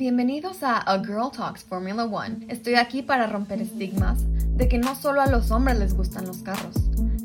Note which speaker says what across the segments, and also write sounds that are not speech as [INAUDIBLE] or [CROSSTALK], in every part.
Speaker 1: Bienvenidos a A Girl Talks Formula One. Estoy aquí para romper estigmas de que no solo a los hombres les gustan los carros,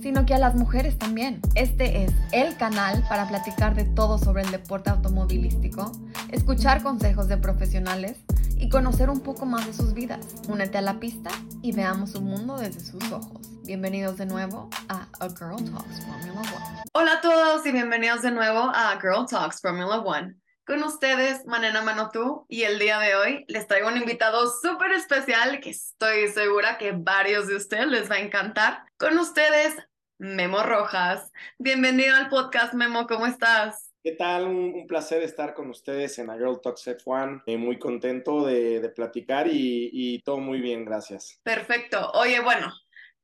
Speaker 1: sino que a las mujeres también. Este es el canal para platicar de todo sobre el deporte automovilístico, escuchar consejos de profesionales y conocer un poco más de sus vidas. Únete a la pista y veamos su mundo desde sus ojos. Bienvenidos de nuevo a A Girl Talks Formula One. Hola a todos y bienvenidos de nuevo a Girl Talks Formula One. Con ustedes, Manena Manotú, y el día de hoy les traigo un invitado súper especial que estoy segura que varios de ustedes les va a encantar. Con ustedes, Memo Rojas. Bienvenido al podcast, Memo, ¿cómo estás?
Speaker 2: ¿Qué tal? Un, placer estar con ustedes en A Girl Talks F1. Eh, muy contento de, de platicar y, y todo muy bien, gracias.
Speaker 1: Perfecto. Oye, bueno,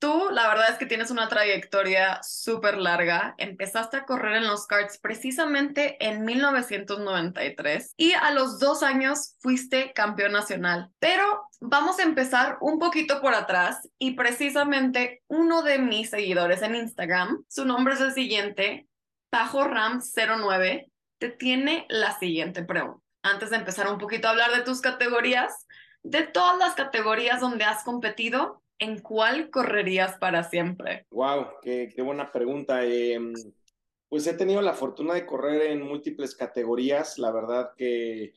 Speaker 1: Tú, la verdad es que tienes una trayectoria súper larga. Empezaste a correr en los karts precisamente en 1993 y a los dos años fuiste campeón nacional. Pero vamos a empezar un poquito por atrás y precisamente uno de mis seguidores en Instagram, su nombre es el siguiente, Tajo Ram 09, te tiene la siguiente pregunta. Antes de empezar un poquito a hablar de tus categorías, de todas las categorías donde has competido, ¿en cuál correrías para siempre?
Speaker 2: Wow, qué, buena pregunta. Em, pues he tenido la fortuna de correr en múltiples categorías. La verdad que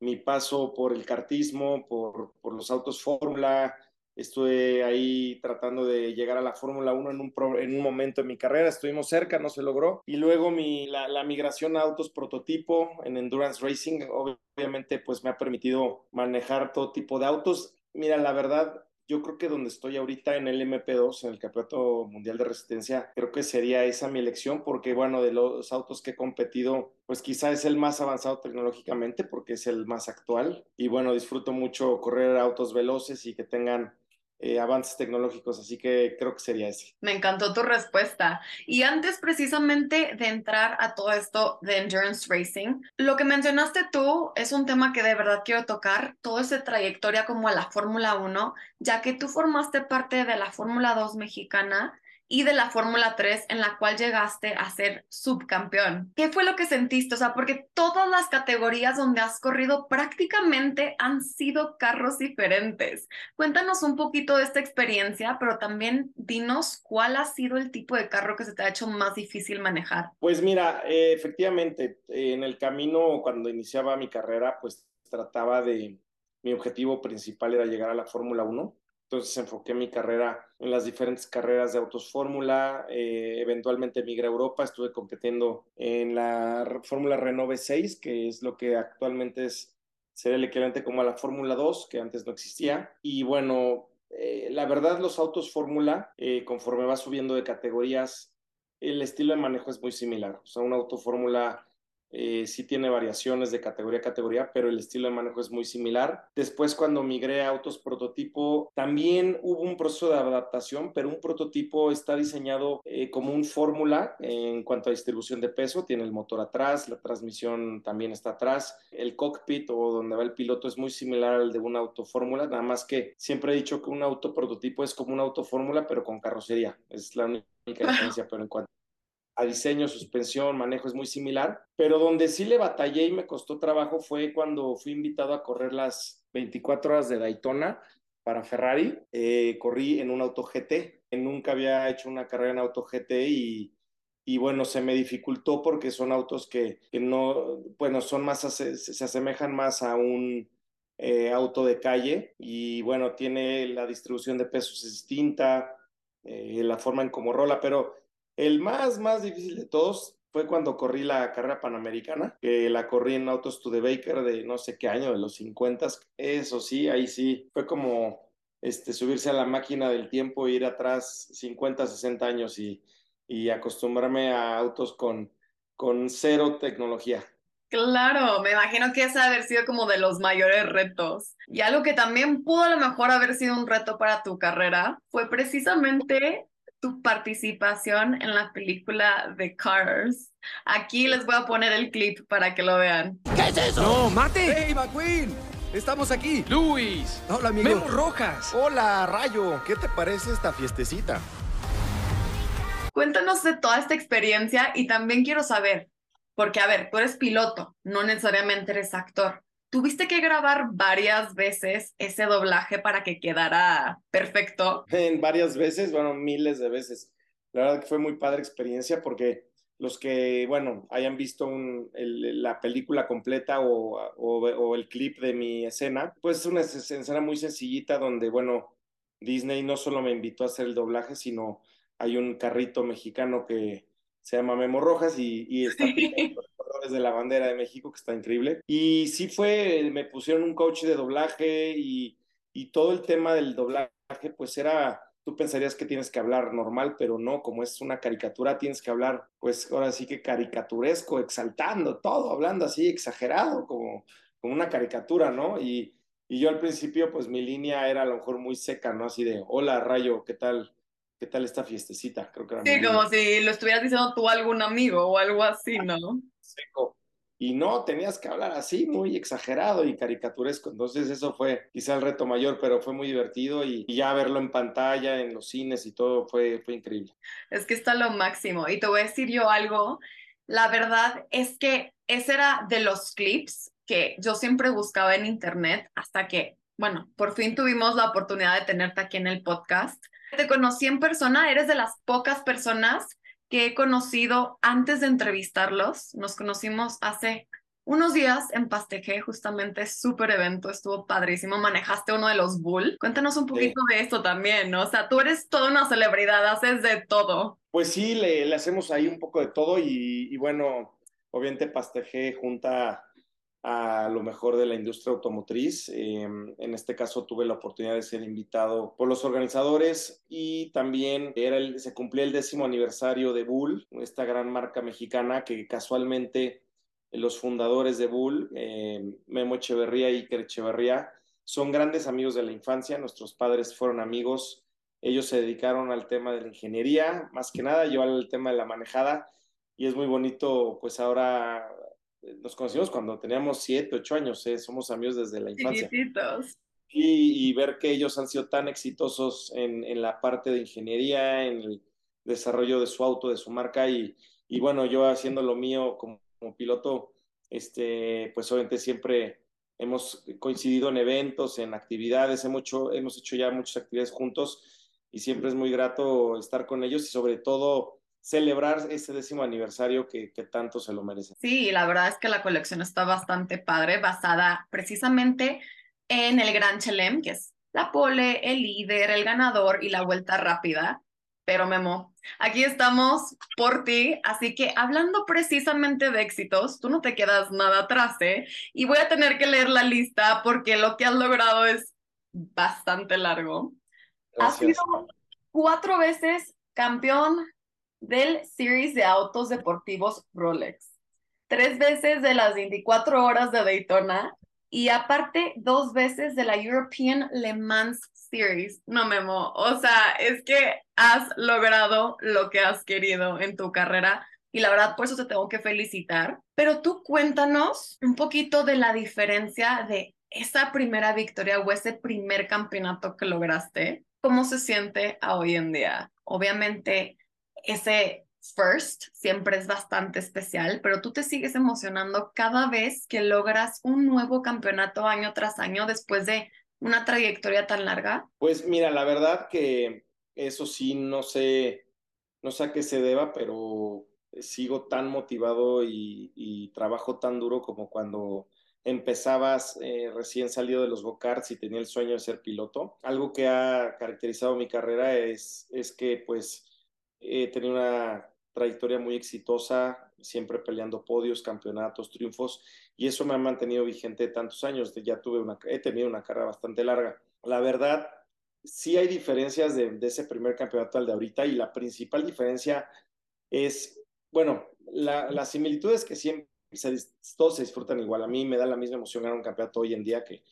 Speaker 2: mi paso por el kartismo, por, por los autos Fórmula, estuve ahí tratando de llegar a la Fórmula 1 en un, en un momento de mi carrera, estuvimos cerca, no se logró. Y luego mi, la, la, migración a autos prototipo en Endurance Racing, obviamente pues me ha permitido manejar todo tipo de autos. Mira, la verdad, yo creo que donde estoy ahorita en el MP2, en el Campeonato Mundial de Resistencia, creo que sería esa mi elección, porque bueno, de los autos que he competido, pues quizá es el más avanzado tecnológicamente, porque es el más actual. Y bueno, disfruto mucho correr autos veloces y que tengan eh, avances tecnológicos, así que creo que sería ese.
Speaker 1: Me encantó tu respuesta. Y antes precisamente de entrar a todo esto de endurance racing, lo que mencionaste tú es un tema que de verdad quiero tocar, toda esa trayectoria como a la Fórmula 1, ya que tú formaste parte de la Fórmula 2 mexicana y de la Fórmula 3 en la cual llegaste a ser subcampeón. ¿Qué fue lo que sentiste? O sea, porque todas las categorías donde has corrido prácticamente han sido carros diferentes. Cuéntanos un poquito de esta experiencia, pero también dinos cuál ha sido el tipo de carro que se te ha hecho más difícil manejar.
Speaker 2: Pues mira, eh, efectivamente, en el camino cuando iniciaba mi carrera, pues trataba de, mi objetivo principal era llegar a la Fórmula 1 entonces enfoqué mi carrera en las diferentes carreras de autos Fórmula, eh, eventualmente migré a Europa, estuve compitiendo en la Fórmula Renault 6, que es lo que actualmente es, el equivalente como a la Fórmula 2, que antes no existía. Y bueno, eh, la verdad los autos Fórmula, eh, conforme va subiendo de categorías, el estilo de manejo es muy similar. O sea, un auto Fórmula eh, sí tiene variaciones de categoría a categoría, pero el estilo de manejo es muy similar. Después, cuando migré a autos prototipo, también hubo un proceso de adaptación, pero un prototipo está diseñado eh, como un fórmula en cuanto a distribución de peso. Tiene el motor atrás, la transmisión también está atrás. El cockpit o donde va el piloto es muy similar al de un auto fórmula, nada más que siempre he dicho que un auto prototipo es como un auto fórmula, pero con carrocería. Es la única [LAUGHS] diferencia, pero en cuanto a diseño, suspensión, manejo es muy similar, pero donde sí le batallé y me costó trabajo fue cuando fui invitado a correr las 24 horas de Daytona para Ferrari. Eh, corrí en un auto GT, nunca había hecho una carrera en auto GT y, y bueno, se me dificultó porque son autos que, que no, bueno, son más, se, asemejan más a un eh, auto de calle y bueno, tiene la distribución de pesos distinta, eh, la forma en cómo rola, pero el más, más difícil de todos fue cuando corrí la carrera panamericana, que la corrí en Autos to the Baker de no sé qué año, de los 50. Eso sí, ahí sí, fue como este, subirse a la máquina del tiempo ir atrás 50, 60 años y, y acostumbrarme a autos con, con cero tecnología.
Speaker 1: Claro, me imagino que ese haber sido como de los mayores retos. Y algo que también pudo a lo mejor haber sido un reto para tu carrera fue precisamente tu participación en la película de Cars. Aquí les voy a poner el clip para que lo vean.
Speaker 3: ¿Qué es eso?
Speaker 4: No, mate.
Speaker 3: Hey, McQueen. Estamos aquí.
Speaker 4: Luis.
Speaker 3: Hola, amigo.
Speaker 4: Memo Rojas.
Speaker 3: Hola, Rayo. ¿Qué te parece esta fiestecita?
Speaker 1: Cuéntanos de toda esta experiencia y también quiero saber, porque a ver, tú eres piloto, no necesariamente eres actor. ¿Tuviste que grabar varias veces ese doblaje para que quedara perfecto? [LAUGHS]
Speaker 2: En varias veces, bueno, miles de veces. La verdad que fue muy padre experiencia porque los que, bueno, hayan visto un, el, la película completa o, o, o, el clip de mi escena, pues es una escena muy sencillita donde, bueno, Disney no solo me invitó a hacer el doblaje, sino hay un carrito mexicano que se llama Memo Rojas y, y está sí. [LAUGHS] colores de la bandera de México, que está increíble. Y sí fue, me pusieron un coach de doblaje y, y todo el tema del doblaje, pues era tú pensarías que tienes que hablar normal, pero no, como es una caricatura, tienes que hablar, pues ahora sí que caricaturesco, exaltando todo, hablando así, exagerado, como, como una caricatura, ¿no? Y, y yo al principio, pues mi línea era a lo mejor muy seca, ¿no? Así de, hola Rayo, ¿qué tal? ¿Qué tal esta fiestecita? Creo que era
Speaker 1: Sí, como si lo estuvieras diciendo tú a algún amigo o algo así, ¿no?
Speaker 2: Seco. Y no, tenías que hablar así, muy exagerado y caricaturesco. Entonces eso fue quizá el reto mayor, pero fue muy divertido y, y, ya verlo en pantalla, en los cines y todo fue, fue increíble.
Speaker 1: Es que está lo máximo. Y te voy a decir yo algo. La verdad es que ese era de los clips que yo siempre buscaba en internet hasta que, bueno, por fin tuvimos la oportunidad de tenerte aquí en el podcast. Te conocí en persona, eres de las pocas personas que he conocido antes de entrevistarlos. Nos conocimos hace unos días en Pasteje, justamente, súper evento, estuvo padrísimo. Manejaste uno de los Bull. Cuéntanos un poquito sí. de esto también, ¿no? O sea, tú eres toda una celebridad, haces de todo.
Speaker 2: Pues sí, le, le hacemos ahí un poco de todo y, y bueno, obviamente Pasteje junta a lo mejor de la industria automotriz. Eh, en este caso tuve la oportunidad de ser invitado por los organizadores y también era el, se cumplía el décimo aniversario de Bull, esta gran marca mexicana que casualmente los fundadores de Bull, eh, Memo Echeverría y Iker Echeverría, son grandes amigos de la infancia, nuestros padres fueron amigos, ellos se dedicaron al tema de la ingeniería, más que nada, yo al tema de la manejada, y es muy bonito pues ahora nos conocimos cuando teníamos siete, ocho años, ¿eh? somos amigos desde la infancia. Y, y, ver que ellos han sido tan exitosos en, en, la parte de ingeniería, en el desarrollo de su auto, de su marca, y, y bueno, yo haciendo lo mío como, como, piloto, este, pues obviamente siempre hemos coincidido en eventos, en actividades, hemos hecho, hemos hecho ya muchas actividades juntos y siempre es muy grato estar con ellos y sobre todo celebrar ese décimo aniversario que, que, tanto se lo merece.
Speaker 1: Sí, la verdad es que la colección está bastante padre, basada precisamente en el Gran Chelem, que es la pole, el líder, el ganador y la vuelta rápida. Pero Memo, aquí estamos por ti, así que hablando precisamente de éxitos, tú no te quedas nada atrás, ¿eh? Y voy a tener que leer la lista porque lo que has logrado es bastante largo. Gracias. Has sido cuatro veces campeón del Series de Autos Deportivos Rolex, tres veces de las 24 horas de Daytona y aparte dos veces de la European Le Mans Series. No, Memo, o sea, es que has logrado lo que has querido en tu carrera y la verdad por eso te tengo que felicitar. Pero tú cuéntanos un poquito de la diferencia de esa primera victoria o ese primer campeonato que lograste. ¿Cómo se siente hoy en día? Obviamente ese first siempre es bastante especial, pero tú te sigues emocionando cada vez que logras un nuevo campeonato año tras año después de una trayectoria tan larga?
Speaker 2: Pues mira, la verdad que eso sí, no sé, no sé a qué se deba, pero sigo tan motivado y, trabajo tan duro como cuando empezabas eh, recién salido de los go-karts y tenía el sueño de ser piloto. Algo que ha caracterizado mi carrera es, es que pues He tenido una trayectoria muy exitosa, siempre peleando podios, campeonatos, triunfos, y eso me ha mantenido vigente tantos años. Ya tuve he tenido una carrera bastante larga. La verdad, sí hay diferencias de, ese primer campeonato al de ahorita, y la principal diferencia es, bueno, la, la similitud es que siempre se, todos se disfrutan igual. A mí me da la misma emoción ganar un campeonato hoy en día que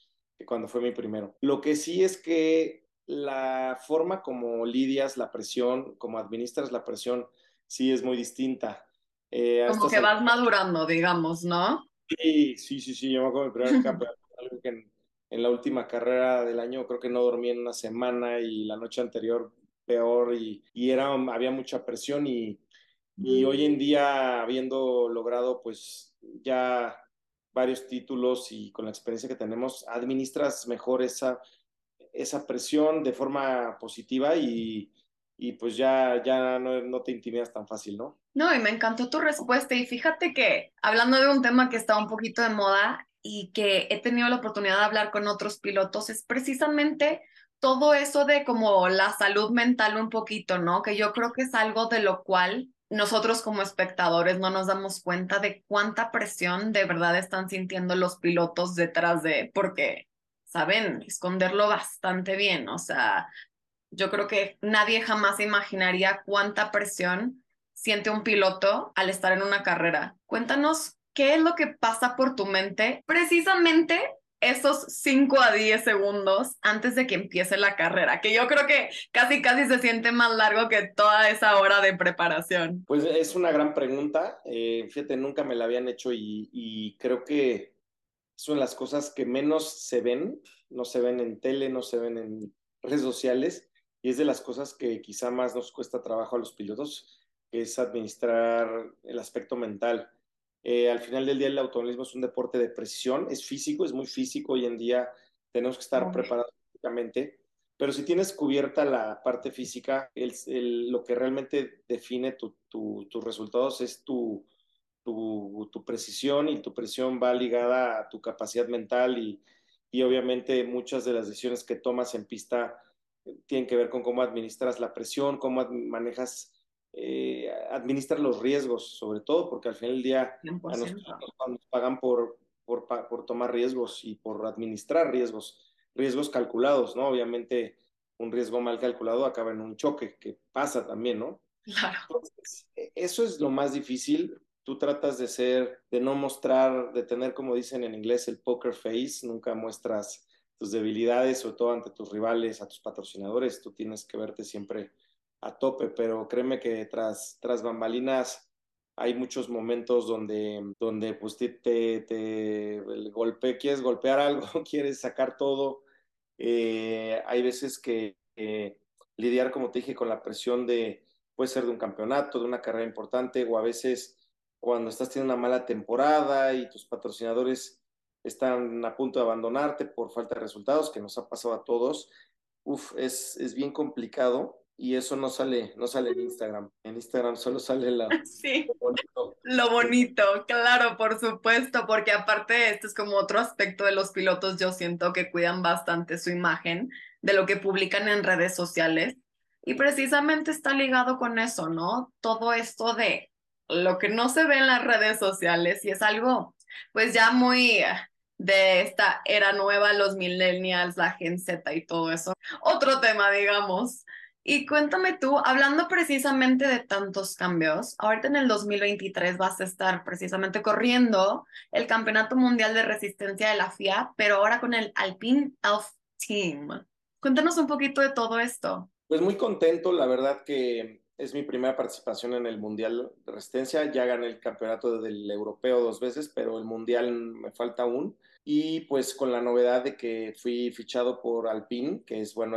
Speaker 2: cuando fue mi primero. Lo que sí es que la forma como lidias la presión, como administras la presión, sí es muy distinta.
Speaker 1: Eh, como que vas madurando, digamos, ¿no?
Speaker 2: Sí, sí, sí, sí. Yo me acuerdo del primer [LAUGHS] campeonato, algo que en, en, la última carrera del año creo que no dormí en una semana y la noche anterior peor y, y era, había mucha presión y, y hoy en día habiendo logrado pues ya varios títulos y con la experiencia que tenemos, administras mejor esa, esa presión de forma positiva y, y pues ya, ya no, no, te intimidas tan fácil, ¿no?
Speaker 1: No, y me encantó tu respuesta y fíjate que hablando de un tema que está un poquito de moda y que he tenido la oportunidad de hablar con otros pilotos, es precisamente todo eso de como la salud mental un poquito, ¿no? Que yo creo que es algo de lo cual nosotros como espectadores no nos damos cuenta de cuánta presión de verdad están sintiendo los pilotos detrás de, porque saben esconderlo bastante bien, o sea, yo creo que nadie jamás imaginaría cuánta presión siente un piloto al estar en una carrera. Cuéntanos qué es lo que pasa por tu mente precisamente esos 5 a 10 segundos antes de que empiece la carrera, que yo creo que casi casi se siente más largo que toda esa hora de preparación.
Speaker 2: Pues es una gran pregunta, eh, fíjate, nunca me la habían hecho y, y creo que son las cosas que menos se ven, no se ven en tele, no se ven en redes sociales y es de las cosas que quizá más nos cuesta trabajo a los pilotos, que es administrar el aspecto mental. Eh, al final del día el automovilismo es un deporte de precisión, es físico, es muy físico hoy en día, tenemos que estar preparados físicamente, pero si tienes cubierta la parte física, lo que realmente define tus resultados es tu, tu, precisión y tu presión va ligada a tu capacidad mental y, y obviamente muchas de las decisiones que tomas en pista tienen que ver con cómo administras la presión, cómo manejas eh, administrar los riesgos, sobre todo porque al final del día nos pagan por, por, por, tomar riesgos y por administrar riesgos, riesgos calculados, ¿no? Obviamente un riesgo mal calculado acaba en un choque, que pasa también, ¿no?
Speaker 1: Claro.
Speaker 2: E, eso es lo más difícil. Tú tratas de ser, de no mostrar, de tener, como dicen en inglés, el poker face, nunca muestras tus debilidades, sobre todo ante tus rivales, a tus patrocinadores, tú tienes que verte siempre a tope, pero créeme que tras, tras bambalinas hay muchos momentos donde, donde pues te, te, el golpe, quieres golpear algo, [LAUGHS] quieres sacar todo. Eh, hay veces que lidiar, como te dije, con la presión de, puede ser de un campeonato, de una carrera importante, o a veces cuando estás teniendo una mala temporada y tus patrocinadores están a punto de abandonarte por falta de resultados, que nos ha pasado a todos, uf, es, es bien complicado y eso no sale, no sale en Instagram. En Instagram solo sale la, [LAUGHS]
Speaker 1: sí, lo, bonito. lo bonito. claro, por supuesto, porque aparte este es como otro aspecto de los pilotos, yo siento que cuidan bastante su imagen de lo que publican en redes sociales y precisamente está ligado con eso, ¿no? Todo esto de lo que no se ve en las redes sociales y es algo pues ya muy de esta era nueva, los millennials, la Gen Z y todo eso. Otro tema, digamos. Y cuéntame tú, hablando precisamente de tantos cambios, ahorita en el 2023 vas a estar precisamente corriendo el Campeonato Mundial de Resistencia de la FIA, pero ahora con el Alpine Elf Team. Cuéntanos un poquito de todo esto.
Speaker 2: Pues muy contento, la verdad que es mi primera participación en el Mundial de Resistencia. Ya gané el campeonato del europeo dos veces, pero el Mundial me falta aún. Y pues con la novedad de que fui fichado por Alpine, que es bueno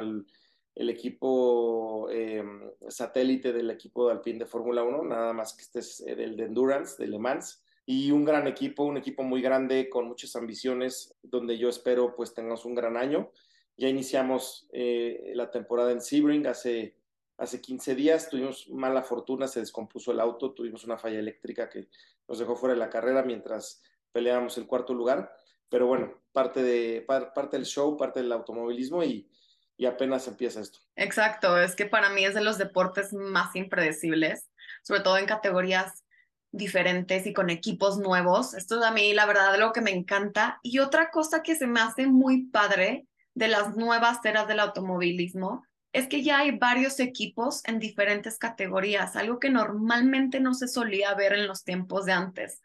Speaker 2: el equipo eh, satélite del equipo de Alpine de Fórmula 1, nada más que este es el de Endurance, de Le Mans, y un gran equipo, un equipo muy grande con muchas ambiciones, donde yo espero pues tengamos un gran año. Ya iniciamos eh, la temporada en Sebring hace, hace 15 días, tuvimos mala fortuna, se descompuso el auto, tuvimos una falla eléctrica que nos dejó fuera de la carrera mientras peleábamos el cuarto lugar, pero bueno, parte, de, parte del show, parte del automovilismo y, y apenas empieza esto.
Speaker 1: Exacto, es que para mí es de los deportes más impredecibles, sobre todo en categorías diferentes y con equipos nuevos. Esto es a mí la verdad lo que me encanta. Y otra cosa que se me hace muy padre de las nuevas eras del automovilismo es que ya hay varios equipos en diferentes categorías, algo que normalmente no se solía ver en los tiempos de antes,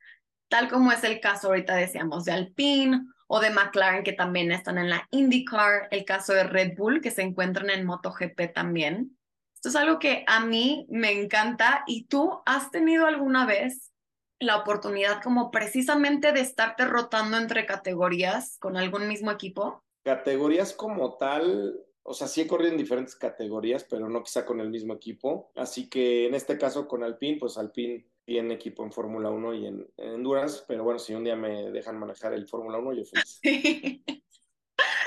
Speaker 1: tal como es el caso ahorita decíamos de Alpine o de McLaren que también están en la IndyCar, el caso de Red Bull que se encuentran en MotoGP también. Esto es algo que a mí me encanta y tú has tenido alguna vez la oportunidad como precisamente de estarte rotando entre categorías con algún mismo equipo?
Speaker 2: Categorías como tal, o sea, sí he corrido en diferentes categorías, pero no quizá con el mismo equipo. Así que en este caso con Alpine, pues Alpine en equipo en Fórmula 1 y en, en, Endurance, pero bueno, si un día me dejan manejar el Fórmula 1, yo feliz.
Speaker 1: Sí. [LAUGHS]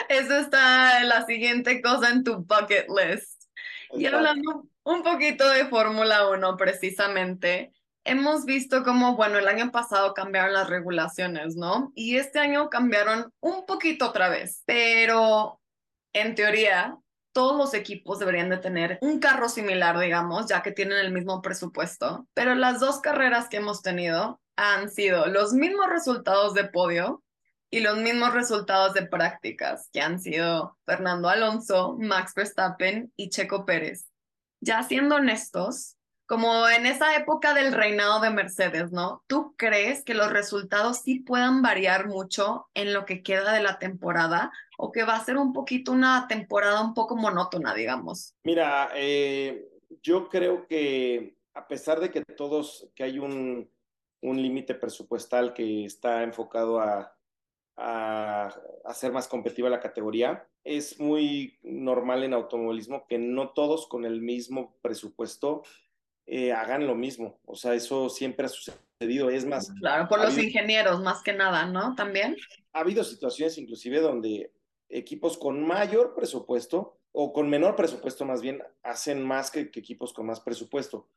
Speaker 1: Eso está la siguiente cosa en tu bucket list. Y hablando un poquito de Fórmula 1 precisamente, hemos visto cómo, bueno, el año pasado cambiaron las regulaciones, ¿no? Y este año cambiaron un poquito otra vez, pero en teoría todos los equipos deberían de tener un carro similar, digamos, ya que tienen el mismo presupuesto. Pero las dos carreras que hemos tenido han sido los mismos resultados de podio y los mismos resultados de prácticas, que han sido Fernando Alonso, Max Verstappen y Checo Pérez. Ya siendo honestos, como en esa época del reinado de Mercedes, ¿no? ¿Tú crees que los resultados sí puedan variar mucho en lo que queda de la temporada o que va a ser un poquito una temporada un poco monótona, digamos?
Speaker 2: Mira, eh, yo creo que a pesar de que todos, que hay un, un límite presupuestal que está enfocado a, a hacer más competitiva la categoría, es muy normal en automovilismo que no todos con el mismo presupuesto eh, hagan lo mismo. O sea, eso siempre ha sucedido. Es más.
Speaker 1: Claro, por los ingenieros más que nada, ¿no? También.
Speaker 2: Ha habido situaciones inclusive donde equipos con mayor presupuesto o con menor presupuesto más bien hacen más que, que equipos con más presupuesto.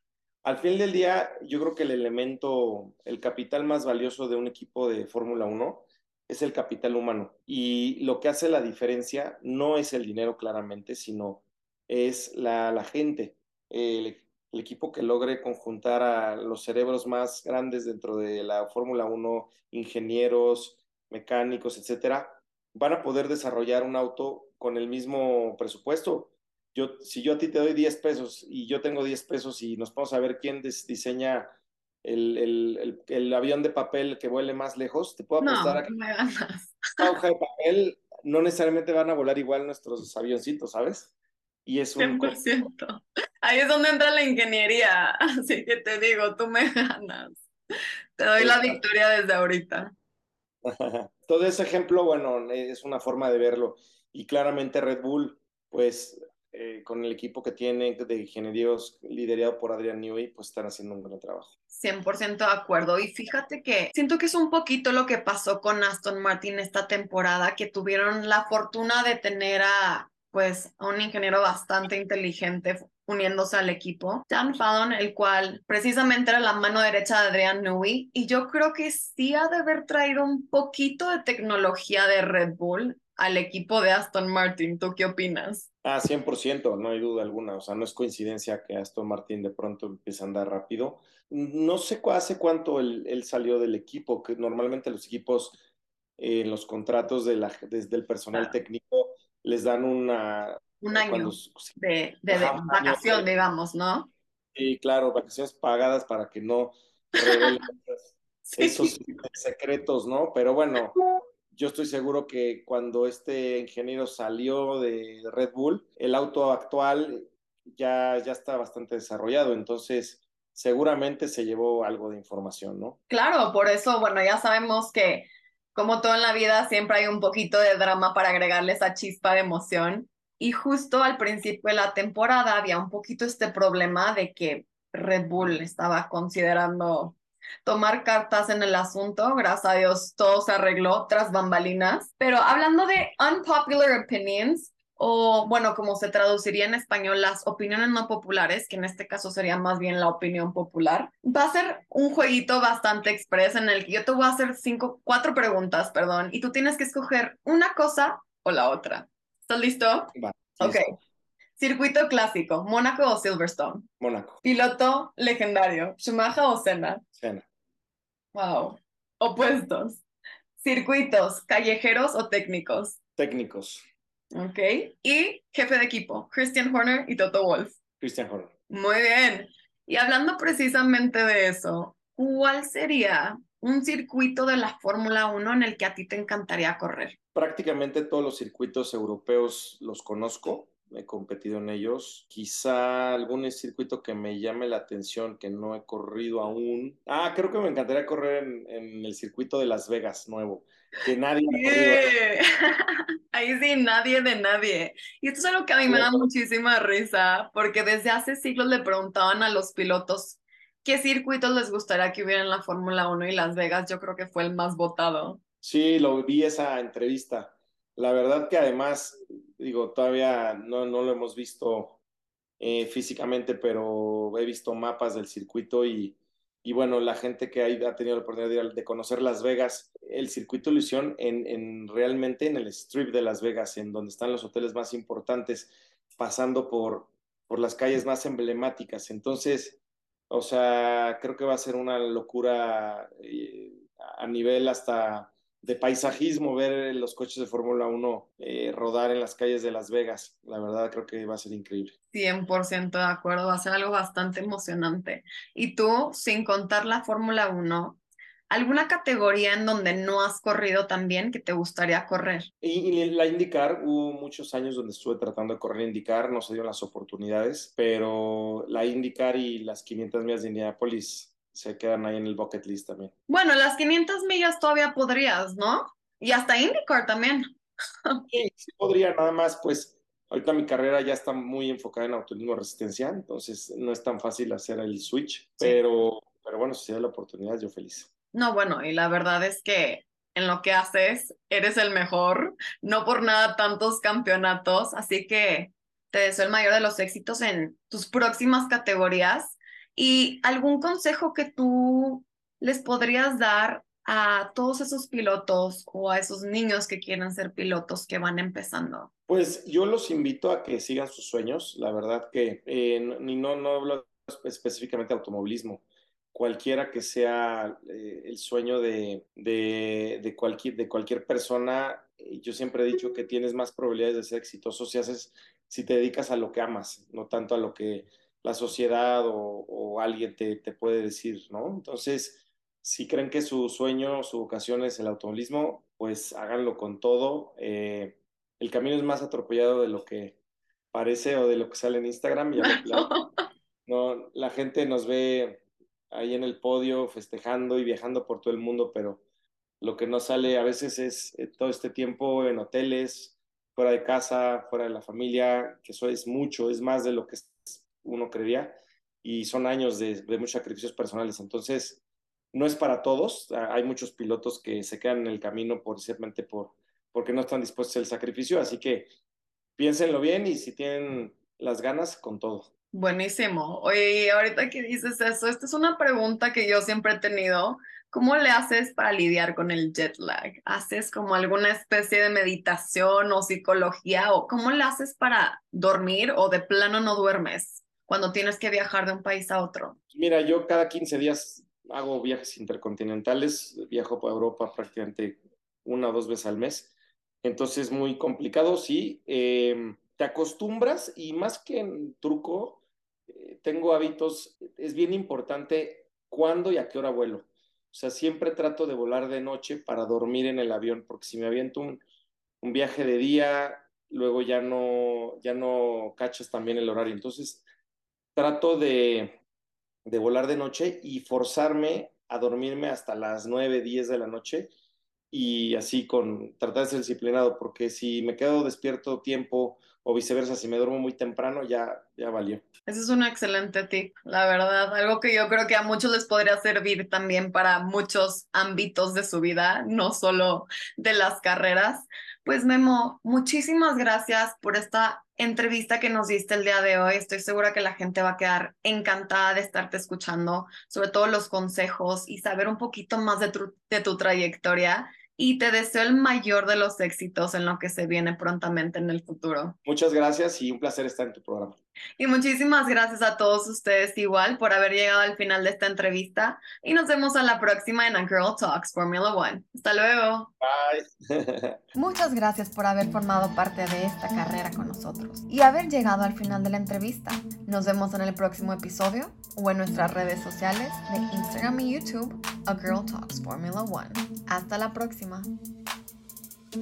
Speaker 2: Al fin del día, yo creo que el elemento, el capital más valioso de un equipo de Fórmula 1 es el capital humano. Y lo que hace la diferencia no es el dinero claramente, sino es la, la gente. El, el equipo que logre conjuntar a los cerebros más grandes dentro de la Fórmula 1, ingenieros, mecánicos, etcétera, van a poder desarrollar un auto con el mismo presupuesto. Yo, si yo a ti te doy 10 pesos y yo tengo 10 pesos y nos vamos a ver quién diseña el, el, el, avión de papel que vuele más lejos, te puedo apostar
Speaker 1: a que
Speaker 2: la hoja de papel no necesariamente van a volar igual nuestros avioncitos, ¿sabes?
Speaker 1: Y es un... 100%. Ahí es donde entra la ingeniería. [LAUGHS] Así que te digo, tú me ganas. Te doy la victoria desde ahorita. [LAUGHS]
Speaker 2: Todo ese ejemplo, bueno, es una forma de verlo. Y claramente Red Bull, pues eh, con el equipo que tiene de ingenieros liderado por Adrian Newey, pues están haciendo un buen trabajo.
Speaker 1: 100% de acuerdo. Y fíjate que siento que es un poquito lo que pasó con Aston Martin esta temporada, que tuvieron la fortuna de tener a pues a un ingeniero bastante inteligente uniéndose al equipo, Dan Fallon, el cual precisamente era la mano derecha de Adrian Newey, y yo creo que sí ha de haber traído un poquito de tecnología de Red Bull al equipo de Aston Martin. ¿Tú qué opinas?
Speaker 2: Ah, 100%, no hay duda alguna. O sea, no es coincidencia que Aston Martin de pronto empiece a andar rápido. No sé hace cuánto él, él salió del equipo, que normalmente los equipos en los contratos de la, desde el personal técnico les dan una...
Speaker 1: Un año de, de, vacación, digamos, ¿no?
Speaker 2: Sí, claro, vacaciones pagadas para que no revelen [LAUGHS] esos secretos, ¿no? Pero bueno, yo estoy seguro que cuando este ingeniero salió de Red Bull, el auto actual ya, ya está bastante desarrollado, entonces seguramente se llevó algo de información, ¿no?
Speaker 1: Claro, por eso, bueno, ya sabemos que como todo en la vida, siempre hay un poquito de drama para agregarle esa chispa de emoción. Y justo al principio de la temporada había un poquito este problema de que Red Bull estaba considerando tomar cartas en el asunto. Gracias a Dios todo se arregló tras bambalinas. Pero hablando de unpopular opinions, o bueno, como se traduciría en español, las opiniones no populares, que en este caso sería más bien la opinión popular. Va a ser un jueguito bastante express en el que yo te voy a hacer cinco, cuatro preguntas, perdón, y tú tienes que escoger una cosa o la otra. ¿Estás listo?
Speaker 2: Va,
Speaker 1: ok. Circuito clásico, Mónaco o Silverstone.
Speaker 2: Mónaco.
Speaker 1: Piloto legendario, Schumacher o Senna.
Speaker 2: Senna.
Speaker 1: Wow. Opuestos. Circuitos, callejeros o técnicos.
Speaker 2: Técnicos.
Speaker 1: Ok. Y jefe de equipo, Christian Horner y Toto Wolf.
Speaker 2: Christian Horner.
Speaker 1: Muy bien. Y hablando precisamente de eso, ¿cuál sería un circuito de la Fórmula 1 en el que a ti te encantaría correr?
Speaker 2: Prácticamente todos los circuitos europeos los conozco, he competido en ellos. Quizá algún circuito que me llame la atención, que no he corrido aún. Ah, creo que me encantaría correr en, en el circuito de Las Vegas nuevo que nadie [LAUGHS]
Speaker 1: Ahí sí, nadie de nadie. Y esto es algo que a mí me da muchísima risa, porque desde hace siglos le preguntaban a los pilotos ¿qué circuitos les gustaría que hubiera en la Fórmula 1 y Las Vegas? Yo creo que fue el más votado.
Speaker 2: Sí, lo vi esa entrevista. La verdad que además, digo, todavía no, no lo hemos visto eh, físicamente, pero he visto mapas del circuito y, y bueno, la gente que ha, tenido la oportunidad de, conocer Las Vegas, el circuito hicieron en, en, realmente en el strip de Las Vegas, en donde están los hoteles más importantes, pasando por, por las calles más emblemáticas. Entonces, o sea, creo que va a ser una locura eh, a nivel hasta de paisajismo ver los coches de Fórmula 1 eh, rodar en las calles de Las Vegas. La verdad creo que va a ser increíble.
Speaker 1: 100% de acuerdo, va a ser algo bastante emocionante. Y tú, sin contar la Fórmula 1, ¿alguna categoría en donde no has corrido también que te gustaría correr?
Speaker 2: Y, la IndyCar, hubo muchos años donde estuve tratando de correr IndyCar, no se dieron las oportunidades, pero la IndyCar y las 500 millas de Indianapolis se quedan ahí en el bucket list también.
Speaker 1: Bueno, las 500 millas todavía podrías, ¿no? Y hasta IndyCar también.
Speaker 2: Sí, sí podría, nada más, pues ahorita mi carrera ya está muy enfocada en automovilismo resistencia, entonces no es tan fácil hacer el switch, pero, pero bueno, si se da la oportunidad, yo feliz.
Speaker 1: No, bueno, y la verdad es que en lo que haces eres el mejor, no por nada tantos campeonatos, así que te deseo el mayor de los éxitos en tus próximas categorías ¿Y algún consejo que tú les podrías dar a todos esos pilotos o a esos niños que quieren ser pilotos que van empezando?
Speaker 2: Pues yo los invito a que sigan sus sueños. La verdad que eh, no, no hablo específicamente de automovilismo. Cualquiera que sea eh, el sueño de, de, cualquier, de cualquier persona, eh, yo siempre he dicho que tienes más probabilidades de ser exitoso si haces, si te dedicas a lo que amas, no tanto a lo que la sociedad o, alguien te, puede decir, ¿no? Entonces, si creen que su sueño, su vocación es el automovilismo, pues háganlo con todo. Eh, el camino es más atropellado de lo que parece o de lo que sale en Instagram. [LAUGHS] no, la gente nos ve ahí en el podio festejando y viajando por todo el mundo, pero lo que no sale a veces es eh, todo este tiempo en hoteles, fuera de casa, fuera de la familia, que eso es mucho, es más de lo que uno creería, y son años de, muchos sacrificios personales. Entonces, no es para todos. Ah, hay muchos pilotos que se quedan en el camino por, simplemente por, porque no están dispuestos al sacrificio. Así que piénsenlo bien y si tienen las ganas, con todo.
Speaker 1: Buenísimo. Oye, ahorita que dices eso, esta es una pregunta que yo siempre he tenido. ¿Cómo le haces para lidiar con el jet lag? ¿Haces como alguna especie de meditación o psicología? ¿O cómo le haces para dormir o de plano no duermes? Cuando tienes que viajar de un país a otro?
Speaker 2: Mira, yo cada 15 días hago viajes intercontinentales, viajo por Europa prácticamente una o dos veces al mes. Entonces, muy complicado, sí. Em, te acostumbras y más que en truco, eh, tengo hábitos, es bien importante cuándo y a qué hora vuelo. O sea, siempre trato de volar de noche para dormir en el avión, porque si me aviento un, un viaje de día, luego ya no, ya no cachas también el horario. Entonces, trato de, de volar de noche y forzarme a dormirme hasta las 9, 10 de la noche y así con tratar de ser disciplinado, porque si me quedo despierto tiempo o viceversa, si me duermo muy temprano, ya, ya valió.
Speaker 1: Ese es un excelente tip, la verdad, algo que yo creo que a muchos les podría servir también para muchos ámbitos de su vida, no solo de las carreras. Pues Memo, muchísimas gracias por esta entrevista que nos diste el día de hoy. Estoy segura que la gente va a quedar encantada de estarte escuchando, sobre todo los consejos y saber un poquito más de de tu trayectoria y te deseo el mayor de los éxitos en lo que se viene prontamente en el futuro.
Speaker 2: Muchas gracias y un placer estar en tu programa.
Speaker 1: Y muchísimas gracias a todos ustedes igual por haber llegado al final de esta entrevista y nos vemos a la próxima en A Girl Talks Formula One. Hasta luego.
Speaker 2: Bye. [LAUGHS]
Speaker 5: Muchas gracias por haber formado parte de esta carrera con nosotros y haber llegado al final de la entrevista. Nos vemos en el próximo episodio o en nuestras redes sociales de Instagram y YouTube, A Girl Talks Formula One. Hasta la próxima.